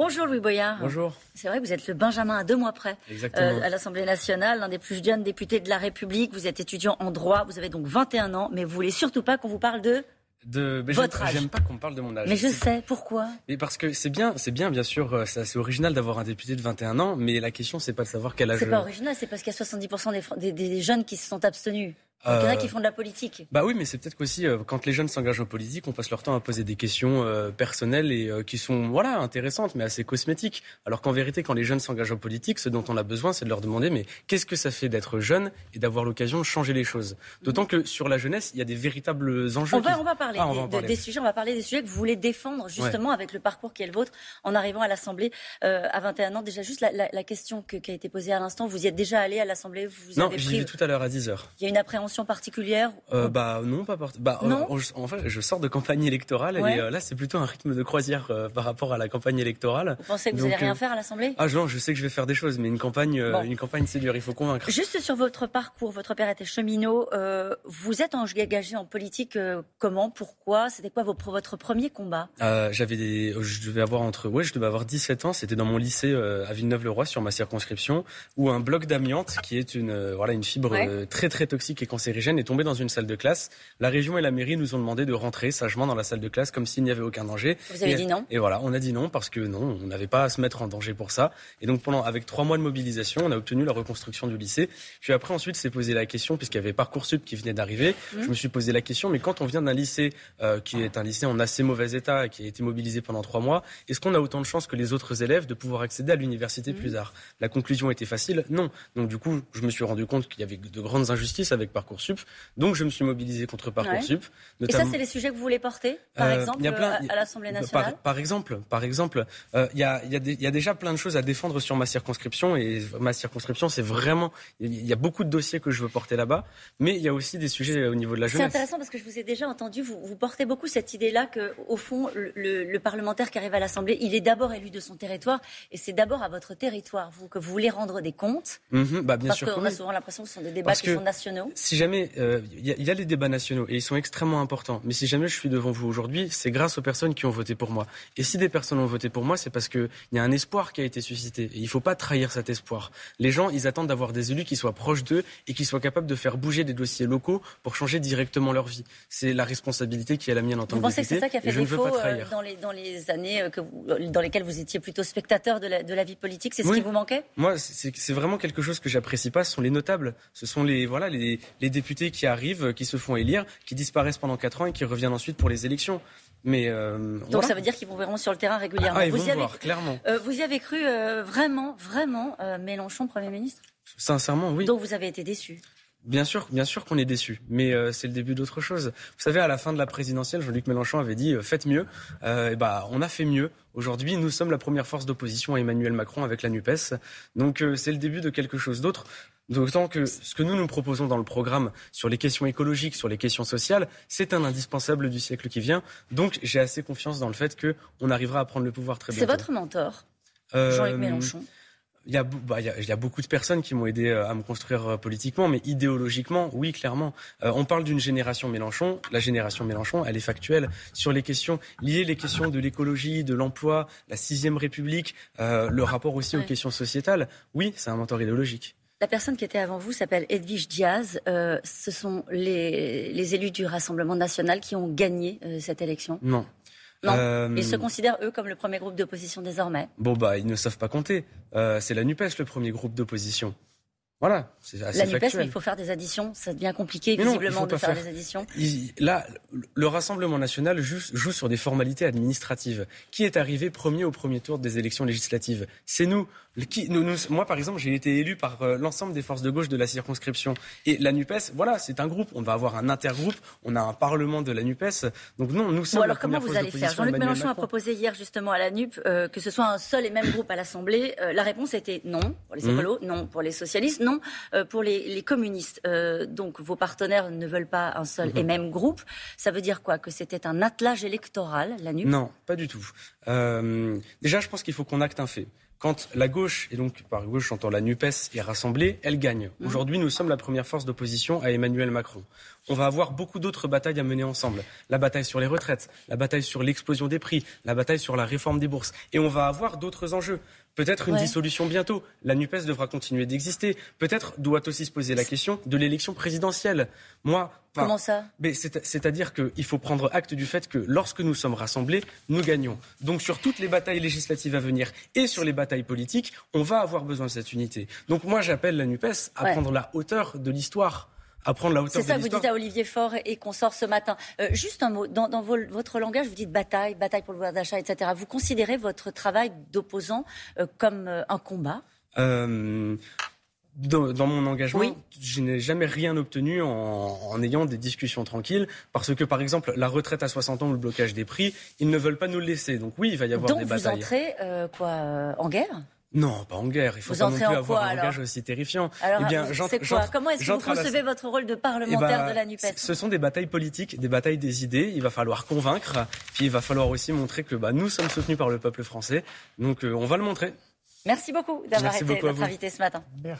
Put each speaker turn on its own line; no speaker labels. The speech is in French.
Bonjour Louis Boyard.
Bonjour.
C'est vrai que vous êtes le Benjamin à deux mois près
euh,
à l'Assemblée nationale, l'un des plus jeunes députés de la République. Vous êtes étudiant en droit, vous avez donc 21 ans, mais vous voulez surtout pas qu'on vous parle de
de
votre âge.
J'aime pas qu'on parle de mon âge.
Mais je sais pourquoi?
Mais parce que c'est bien, c'est bien bien sûr, euh, c'est assez original d'avoir un député de 21 ans, mais la question c'est pas de savoir quel âge.
C'est pas original, c'est parce qu'il y a 70% des, des jeunes qui se sont abstenus il y en a qui euh, font de la politique.
Bah oui, mais c'est peut-être qu'aussi euh, quand les jeunes s'engagent en politique, on passe leur temps à poser des questions euh, personnelles et qui sont voilà intéressantes, mais assez cosmétiques. Alors qu'en vérité, quand les jeunes s'engagent en politique, ce dont on a besoin, c'est de leur demander mais qu'est-ce que ça fait d'être jeune et d'avoir l'occasion de changer les choses? D'autant que sur la jeunesse, il y a des véritables enjeux.
On va, on va parler, ah, des, sujets, on va parler des sujets que vous voulez défendre justement avec le parcours qui est le vôtre en arrivant à l'Assemblée à 21 ans. Déjà juste la, question qui a été posée à l'instant, vous y êtes déjà allé à l'Assemblée vous
Non, j'y vais tout à l'heure à 10 h
Il y a une appréhension particulière
euh, Bah non, pas bah, euh, en fait, je sors de campagne électorale et euh, là, c'est plutôt un rythme de croisière par rapport à la campagne électorale.
Vous pensez que vous n'allez rien faire à l'Assemblée?
Ah non, je sais que je vais faire des choses, mais une campagne, une campagne, c'est dur. Il faut convaincre.
Juste sur votre parcours, votre père était cheminot. vous êtes engagé en politique comment Pourquoi? C'était quoi votre premier combat?
J'avais des, je devais avoir entre, ouais, je devais avoir 17 ans. C'était dans mon lycée à Villeneuve-le-Roi sur ma circonscription où un bloc d'amiante qui est une, voilà, une fibre très très toxique et cancérigène est tombé dans une salle de classe. La région et la mairie nous ont demandé de rentrer sagement dans la salle de classe comme s'il n'y avait aucun danger.
Vous avez dit non?
Et voilà, on a dit non parce que non, on n'avait pas à se mettre en danger pour ça. Et donc pendant, avec trois mois de mobilisation, on a obtenu la reconstruction du lycée. Puis après, ensuite, s'est posé la question, puisqu'il y avait Parcoursup qui venait d'arriver, mmh. je me suis posé la question, mais quand on vient d'un lycée euh, qui est un lycée en assez mauvais état et qui a été mobilisé pendant trois mois, est-ce qu'on a autant de chances que les autres élèves de pouvoir accéder à l'université mmh. plus tard? La conclusion était facile, non. Donc du coup, je me suis rendu compte qu'il y avait de grandes injustices avec Parcoursup. Donc je me suis mobilisé contre Parcoursup.
Et ça, c'est les sujets que vous voulez porter, par euh, exemple, à, l'Assemblée nationale?
par, exemple, par exemple, euh, il y, a, y, a déjà plein de choses à défendre sur ma circonscription et ma circonscription, c'est vraiment, il y a beaucoup de dossiers que je veux porter là-bas, mais il y a aussi des sujets au niveau de la jeunesse.
C'est intéressant parce que je vous ai déjà entendu, vous, vous portez beaucoup cette idée-là que, au fond, le, parlementaire qui arrive à l'Assemblée, il est d'abord élu de son territoire et c'est d'abord à votre territoire vous, que vous voulez rendre des comptes.
Mhm, bah bien
parce qu'on a souvent l'impression que ce sont des débats qui sont nationaux.
Si jamais euh, il y, a les débats nationaux et ils sont extrêmement importants. Mais si jamais je suis devant vous aujourd'hui, c'est grâce aux personnes qui ont voté pour moi. Et si des personnes ont voté pour moi, c'est parce qu'il y a un espoir qui a été suscité. Et il ne faut pas trahir cet espoir. Les gens, ils attendent d'avoir des élus qui soient proches d'eux et qui soient capables de faire bouger des dossiers locaux pour changer directement leur vie. C'est la responsabilité qui est la mienne en tant
vous
que
député. Vous pensez que c'est ça qui a fait défaut
euh,
dans les, dans les années euh, dans lesquelles vous étiez plutôt spectateur de la, de la vie politique? C'est ce qui vous manquait?
Moi, c'est vraiment quelque chose que j'apprécie pas. Ce sont les notables. Ce sont les, voilà, les, les députés qui arrivent, qui se font élire, qui disparaissent pendant 4 ans et qui reviennent ensuite pour les élections. Mais
euh, Donc ça veut dire qu'ils vont vraiment sur le terrain régulièrement.
Ah, vous, y avez, voir, clairement.
Euh, vous y avez cru euh, vraiment, vraiment Mélenchon Premier ministre?
Sincèrement, oui.
Donc vous avez été déçu?
Bien sûr, bien sûr qu'on est déçu, mais c'est le début d'autre chose. Vous savez, à la fin de la présidentielle, Jean-Luc Mélenchon avait dit faites mieux. et bah, on a fait mieux. Aujourd'hui, nous sommes la première force d'opposition à Emmanuel Macron avec la Nupes. Donc c'est le début de quelque chose d'autre. D'autant que ce que nous nous proposons dans le programme sur les questions écologiques, sur les questions sociales, c'est un indispensable du siècle qui vient. Donc j'ai assez confiance dans le fait qu'on arrivera à prendre le pouvoir très bientôt.
C'est votre mentor, Jean-Luc euh, Mélenchon
il y, a, bah, il, y a, beaucoup de personnes qui m'ont aidé euh, à me construire euh, politiquement, mais idéologiquement, oui, clairement. on parle d'une génération Mélenchon. La génération Mélenchon, elle est factuelle sur les questions liées, les questions de l'écologie, de l'emploi, la sixième République, le rapport aussi aux questions sociétales. Oui, c'est un mentor idéologique.
La personne qui était avant vous s'appelle Edwige Diaz. Euh, ce sont les, élus du Rassemblement national qui ont gagné euh, cette élection
Non.
Non. Euh, ils se considèrent, eux, comme le premier groupe d'opposition désormais.
Bon, bah, ils ne savent pas compter. c'est la NUPES, le premier groupe d'opposition. Voilà, c'est assez
La NUPES, mais il faut faire des additions. Ça devient compliqué, visiblement, de faire, des additions.
là, le Rassemblement national joue, joue, sur des formalités administratives. Qui est arrivé premier au premier tour des élections législatives? C'est nous. Qui, nous, moi, par exemple, j'ai été élu par euh, l'ensemble des forces de gauche de la circonscription. Et la NUPES, voilà, c'est un groupe. On va avoir un intergroupe. On a un parlement de la NUPES. Donc non, nous sommes.
Bon, alors comment vous allez faire? Jean-Luc Mélenchon a proposé hier justement à la NUP euh, que ce soit un seul et même groupe à l'Assemblée. Euh, la réponse était non pour les mmh. écolos, non pour les socialistes, non pour les, communistes. donc vos partenaires ne veulent pas un seul et mmh. même groupe. Ça veut dire quoi? Que c'était un attelage électoral, la NUP
Non, pas du tout. Euh, déjà, je pense qu'il faut qu'on acte un fait quand la gauche, et donc par gauche j'entends la NUPES, est rassemblée, elle gagne. Mmh. Aujourd'hui, nous sommes la première force d'opposition à Emmanuel Macron. On va avoir beaucoup d'autres batailles à mener ensemble. La bataille sur les retraites, la bataille sur l'explosion des prix, la bataille sur la réforme des bourses. Et on va avoir d'autres enjeux. Peut-être une dissolution bientôt. La NUPES devra continuer d'exister. Peut-être doit aussi se poser la question de l'élection présidentielle.
Moi, Comment ça?
C'est-à-dire qu'il faut prendre acte du fait que lorsque nous sommes rassemblés, nous gagnons. Donc sur toutes les batailles législatives à venir et sur les batailles politiques, on va avoir besoin de cette unité. Donc moi, j'appelle la NUPES à prendre la hauteur de l'histoire.
C'est ça que vous dites à Olivier Faure et qu'on sort ce matin. Euh, juste un mot, dans, votre langage, vous dites bataille, bataille pour le pouvoir d'achat, etc. Vous considérez votre travail d'opposant euh, comme euh, un combat?
Dans, mon engagement, je n'ai jamais rien obtenu en, ayant des discussions tranquilles, parce que par exemple la retraite à 60 ans ou le blocage des prix, ils ne veulent pas nous le laisser. Donc oui, il va y avoir des batailles.
Donc vous entrez quoi en guerre?
Non, pas en guerre. Il faut pas non plus avoir un langage aussi terrifiant.
Alors, eh bien, c'est quoi Comment est-ce que vous concevez votre rôle de parlementaire eh ben, de la NUPES
Ce sont des batailles politiques, des batailles des idées. Il va falloir convaincre, puis il va falloir aussi montrer que bah, nous sommes soutenus par le peuple français. Donc, euh, on va le montrer.
Merci beaucoup d'avoir été notre invité ce matin. Merci.